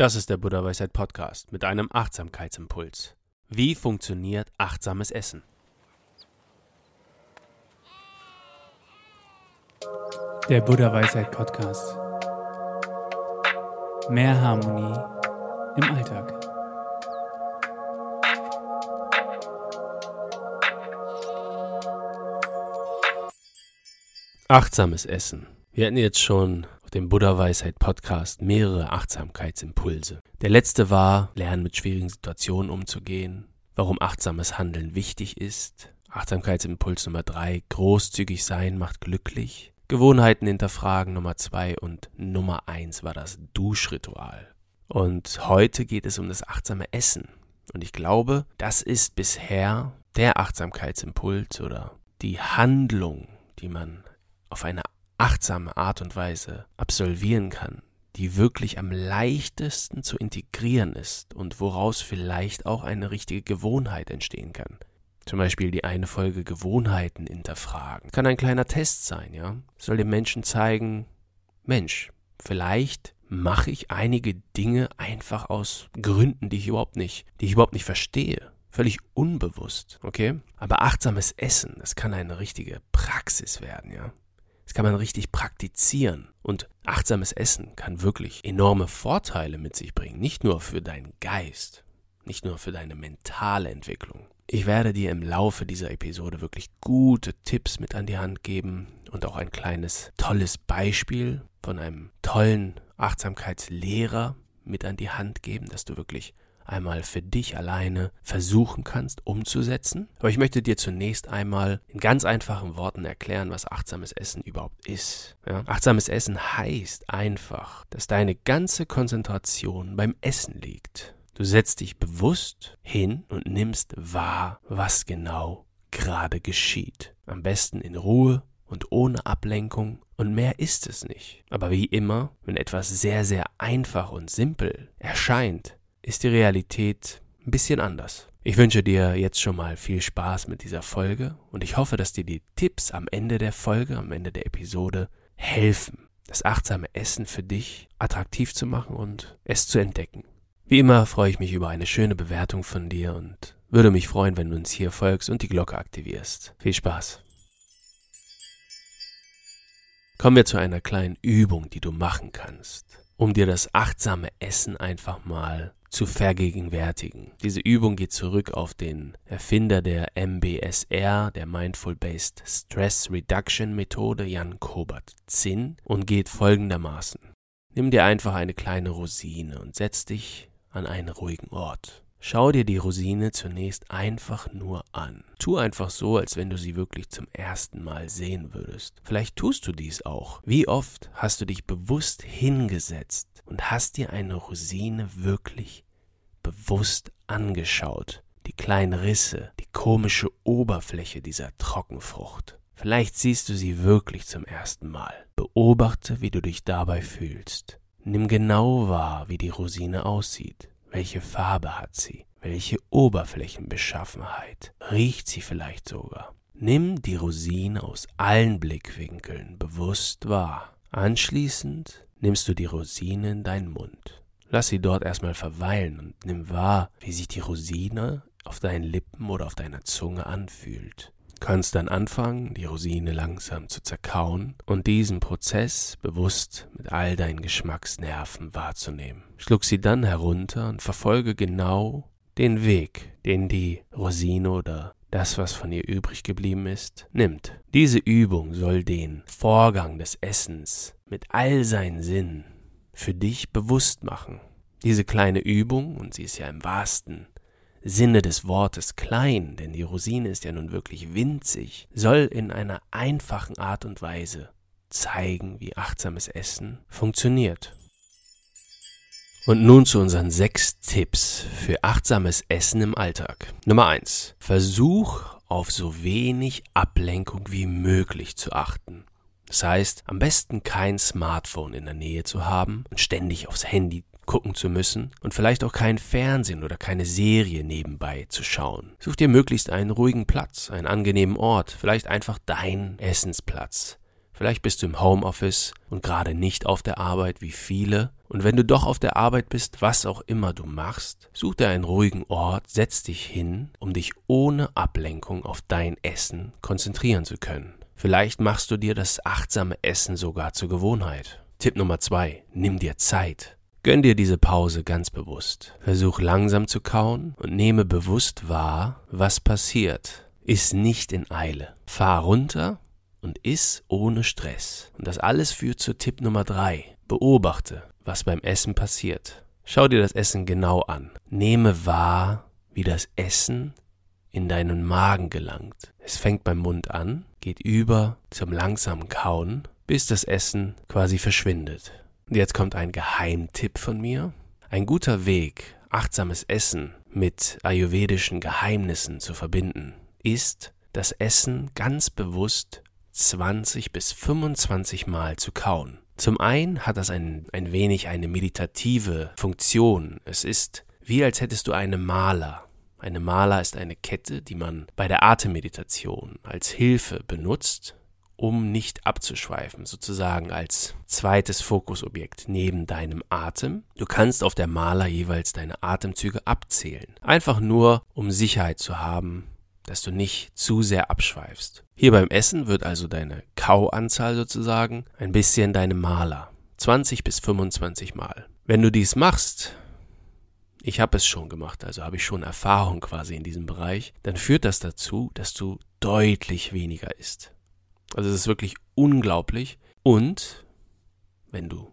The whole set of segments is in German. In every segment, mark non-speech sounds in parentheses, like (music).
Das ist der Buddha Weisheit Podcast mit einem Achtsamkeitsimpuls. Wie funktioniert achtsames Essen? Der Buddha Weisheit Podcast. Mehr Harmonie im Alltag. Achtsames Essen. Wir hatten jetzt schon dem Buddha Weisheit Podcast mehrere Achtsamkeitsimpulse. Der letzte war, lernen mit schwierigen Situationen umzugehen, warum achtsames Handeln wichtig ist. Achtsamkeitsimpuls Nummer drei, großzügig sein macht glücklich. Gewohnheiten hinterfragen Nummer zwei und Nummer eins war das Duschritual. Und heute geht es um das achtsame Essen. Und ich glaube, das ist bisher der Achtsamkeitsimpuls oder die Handlung, die man auf eine achtsame Art und Weise absolvieren kann, die wirklich am leichtesten zu integrieren ist und woraus vielleicht auch eine richtige Gewohnheit entstehen kann. Zum Beispiel die eine Folge Gewohnheiten hinterfragen. Kann ein kleiner Test sein, ja? Soll dem Menschen zeigen, Mensch, vielleicht mache ich einige Dinge einfach aus Gründen, die ich überhaupt nicht, die ich überhaupt nicht verstehe. Völlig unbewusst, okay? Aber achtsames Essen, das kann eine richtige Praxis werden, ja? Das kann man richtig praktizieren. Und achtsames Essen kann wirklich enorme Vorteile mit sich bringen. Nicht nur für deinen Geist, nicht nur für deine mentale Entwicklung. Ich werde dir im Laufe dieser Episode wirklich gute Tipps mit an die Hand geben und auch ein kleines tolles Beispiel von einem tollen Achtsamkeitslehrer mit an die Hand geben, dass du wirklich einmal für dich alleine versuchen kannst umzusetzen. Aber ich möchte dir zunächst einmal in ganz einfachen Worten erklären, was achtsames Essen überhaupt ist. Ja? Achtsames Essen heißt einfach, dass deine ganze Konzentration beim Essen liegt. Du setzt dich bewusst hin und nimmst wahr, was genau gerade geschieht. Am besten in Ruhe und ohne Ablenkung und mehr ist es nicht. Aber wie immer, wenn etwas sehr, sehr einfach und simpel erscheint, ist die Realität ein bisschen anders. Ich wünsche dir jetzt schon mal viel Spaß mit dieser Folge und ich hoffe, dass dir die Tipps am Ende der Folge, am Ende der Episode helfen, das achtsame Essen für dich attraktiv zu machen und es zu entdecken. Wie immer freue ich mich über eine schöne Bewertung von dir und würde mich freuen, wenn du uns hier folgst und die Glocke aktivierst. Viel Spaß! Kommen wir zu einer kleinen Übung, die du machen kannst, um dir das achtsame Essen einfach mal zu vergegenwärtigen. Diese Übung geht zurück auf den Erfinder der MBSR, der Mindful Based Stress Reduction Methode, Jan Kobert Zinn, und geht folgendermaßen. Nimm dir einfach eine kleine Rosine und setz dich an einen ruhigen Ort. Schau dir die Rosine zunächst einfach nur an. Tu einfach so, als wenn du sie wirklich zum ersten Mal sehen würdest. Vielleicht tust du dies auch. Wie oft hast du dich bewusst hingesetzt und hast dir eine Rosine wirklich bewusst angeschaut. Die kleinen Risse, die komische Oberfläche dieser Trockenfrucht. Vielleicht siehst du sie wirklich zum ersten Mal. Beobachte, wie du dich dabei fühlst. Nimm genau wahr, wie die Rosine aussieht. Welche Farbe hat sie? Welche Oberflächenbeschaffenheit? Riecht sie vielleicht sogar? Nimm die Rosine aus allen Blickwinkeln bewusst wahr. Anschließend nimmst du die Rosine in deinen Mund. Lass sie dort erstmal verweilen und nimm wahr, wie sich die Rosine auf deinen Lippen oder auf deiner Zunge anfühlt. Kannst dann anfangen, die Rosine langsam zu zerkauen und diesen Prozess bewusst mit all deinen Geschmacksnerven wahrzunehmen. Schluck sie dann herunter und verfolge genau den Weg, den die Rosine oder das, was von ihr übrig geblieben ist, nimmt. Diese Übung soll den Vorgang des Essens mit all seinen Sinnen für dich bewusst machen. Diese kleine Übung, und sie ist ja im wahrsten Sinne des Wortes klein, denn die Rosine ist ja nun wirklich winzig, soll in einer einfachen Art und Weise zeigen, wie achtsames Essen funktioniert. Und nun zu unseren sechs Tipps für achtsames Essen im Alltag. Nummer eins: Versuch auf so wenig Ablenkung wie möglich zu achten. Das heißt, am besten kein Smartphone in der Nähe zu haben und ständig aufs Handy gucken zu müssen und vielleicht auch kein Fernsehen oder keine Serie nebenbei zu schauen. Such dir möglichst einen ruhigen Platz, einen angenehmen Ort, vielleicht einfach dein Essensplatz. Vielleicht bist du im Homeoffice und gerade nicht auf der Arbeit wie viele. Und wenn du doch auf der Arbeit bist, was auch immer du machst, such dir einen ruhigen Ort, setz dich hin, um dich ohne Ablenkung auf dein Essen konzentrieren zu können. Vielleicht machst du dir das achtsame Essen sogar zur Gewohnheit. Tipp Nummer zwei: Nimm dir Zeit. Gönn dir diese Pause ganz bewusst. Versuch langsam zu kauen und nehme bewusst wahr, was passiert. Iss nicht in Eile. Fahr runter und iss ohne Stress. Und das alles führt zu Tipp Nummer drei. Beobachte, was beim Essen passiert. Schau dir das Essen genau an. Nehme wahr, wie das Essen in deinen Magen gelangt. Es fängt beim Mund an, geht über zum langsamen Kauen, bis das Essen quasi verschwindet. Und jetzt kommt ein Geheimtipp von mir. Ein guter Weg, achtsames Essen mit ayurvedischen Geheimnissen zu verbinden, ist, das Essen ganz bewusst 20 bis 25 Mal zu kauen. Zum einen hat das ein, ein wenig eine meditative Funktion. Es ist wie als hättest du eine Maler. Eine Maler ist eine Kette, die man bei der Atemmeditation als Hilfe benutzt, um nicht abzuschweifen, sozusagen als zweites Fokusobjekt neben deinem Atem. Du kannst auf der Maler jeweils deine Atemzüge abzählen, einfach nur um Sicherheit zu haben, dass du nicht zu sehr abschweifst. Hier beim Essen wird also deine Kauanzahl sozusagen ein bisschen deine Maler. 20 bis 25 Mal. Wenn du dies machst, ich habe es schon gemacht, also habe ich schon Erfahrung quasi in diesem Bereich, dann führt das dazu, dass du deutlich weniger isst. Also es ist wirklich unglaublich. Und wenn du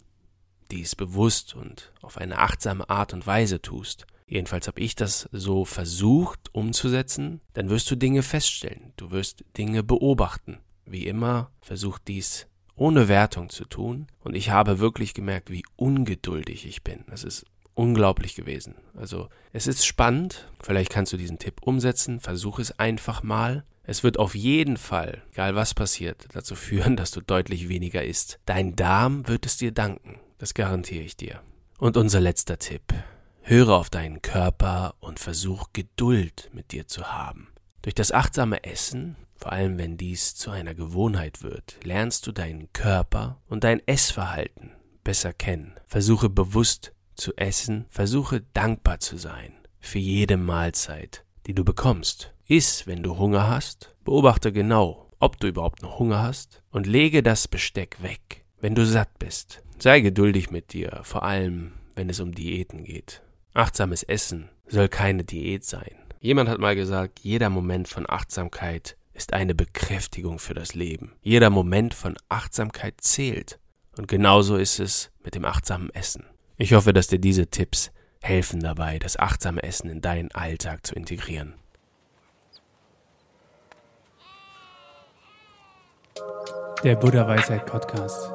dies bewusst und auf eine achtsame Art und Weise tust, jedenfalls habe ich das so versucht umzusetzen, dann wirst du Dinge feststellen, du wirst Dinge beobachten. Wie immer, versuch dies ohne Wertung zu tun und ich habe wirklich gemerkt, wie ungeduldig ich bin. Das ist unglaublich gewesen. Also es ist spannend, vielleicht kannst du diesen Tipp umsetzen, versuch es einfach mal. Es wird auf jeden Fall, egal was passiert, dazu (laughs) führen, dass du deutlich weniger isst. Dein Darm wird es dir danken, das garantiere ich dir. Und unser letzter Tipp. Höre auf deinen Körper und versuch Geduld mit dir zu haben. Durch das achtsame Essen, vor allem wenn dies zu einer Gewohnheit wird, lernst du deinen Körper und dein Essverhalten besser kennen. Versuche bewusst zu essen, versuche dankbar zu sein für jede Mahlzeit, die du bekommst. Iss, wenn du Hunger hast, beobachte genau, ob du überhaupt noch Hunger hast und lege das Besteck weg, wenn du satt bist. Sei geduldig mit dir, vor allem wenn es um Diäten geht. Achtsames Essen soll keine Diät sein. Jemand hat mal gesagt, jeder Moment von Achtsamkeit ist eine Bekräftigung für das Leben. Jeder Moment von Achtsamkeit zählt. Und genauso ist es mit dem achtsamen Essen. Ich hoffe, dass dir diese Tipps helfen dabei, das achtsame Essen in deinen Alltag zu integrieren. Der Buddha Weisheit Podcast.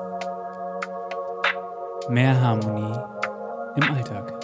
Mehr Harmonie im Alltag.